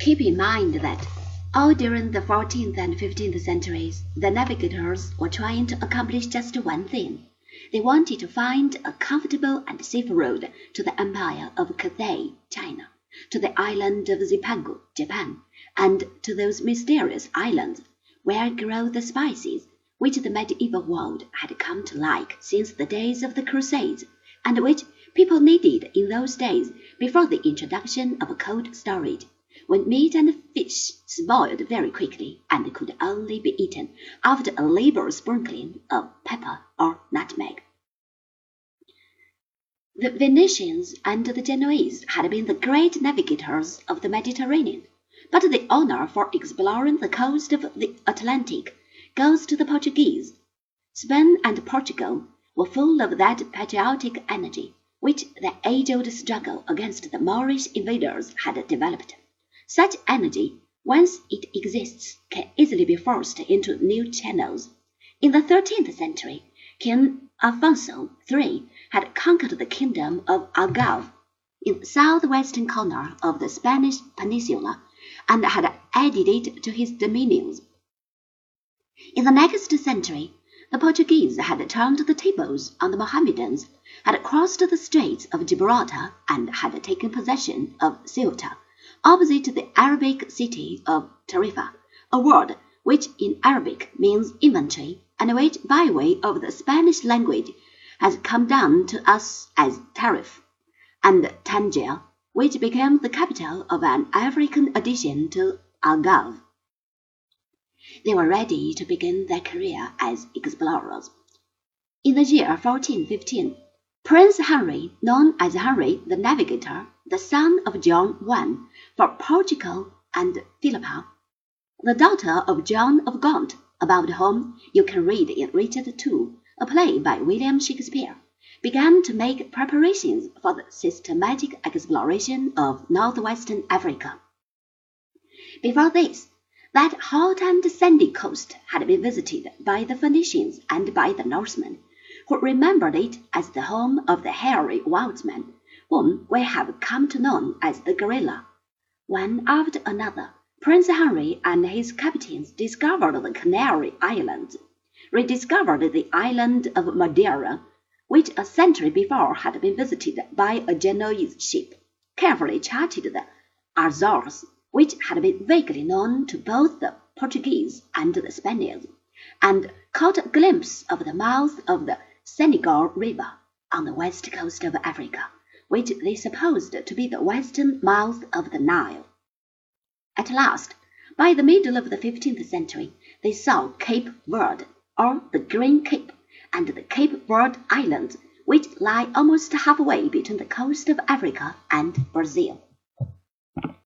Keep in mind that all during the 14th and 15th centuries, the navigators were trying to accomplish just one thing. They wanted to find a comfortable and safe road to the empire of Cathay, China, to the island of Zipangu, Japan, and to those mysterious islands where grow the spices which the medieval world had come to like since the days of the Crusades, and which people needed in those days before the introduction of a cold storage when meat and fish spoiled very quickly and could only be eaten after a liberal sprinkling of pepper or nutmeg. The Venetians and the Genoese had been the great navigators of the Mediterranean, but the honor for exploring the coast of the Atlantic goes to the Portuguese. Spain and Portugal were full of that patriotic energy which the age-old struggle against the Moorish invaders had developed. Such energy, once it exists, can easily be forced into new channels. In the thirteenth century, King Alfonso III had conquered the kingdom of Algarve in the southwestern corner of the Spanish peninsula and had added it to his dominions. In the next century, the Portuguese had turned the tables on the Mohammedans, had crossed the Straits of Gibraltar, and had taken possession of Ceuta opposite the Arabic city of Tarifa, a word which in Arabic means inventory, and which by way of the Spanish language has come down to us as Tariff, and Tangier, which became the capital of an African addition to Algarve. They were ready to begin their career as explorers. In the year 1415, Prince Henry, known as Henry the Navigator, the son of John I, for Portugal and Philippa, the daughter of John of Gaunt, about whom you can read in Richard II, a play by William Shakespeare, began to make preparations for the systematic exploration of northwestern Africa. Before this, that hot and sandy coast had been visited by the Phoenicians and by the Norsemen who remembered it as the home of the hairy wildsman, whom we have come to know as the gorilla. One after another, Prince Henry and his captains discovered the Canary Islands, rediscovered the island of Madeira, which a century before had been visited by a Genoese ship, carefully charted the Azores, which had been vaguely known to both the Portuguese and the Spaniards, and caught a glimpse of the mouth of the Senegal River on the west coast of Africa, which they supposed to be the western mouth of the Nile. At last, by the middle of the fifteenth century, they saw Cape Verde, or the Green Cape, and the Cape Verde Islands, which lie almost halfway between the coast of Africa and Brazil.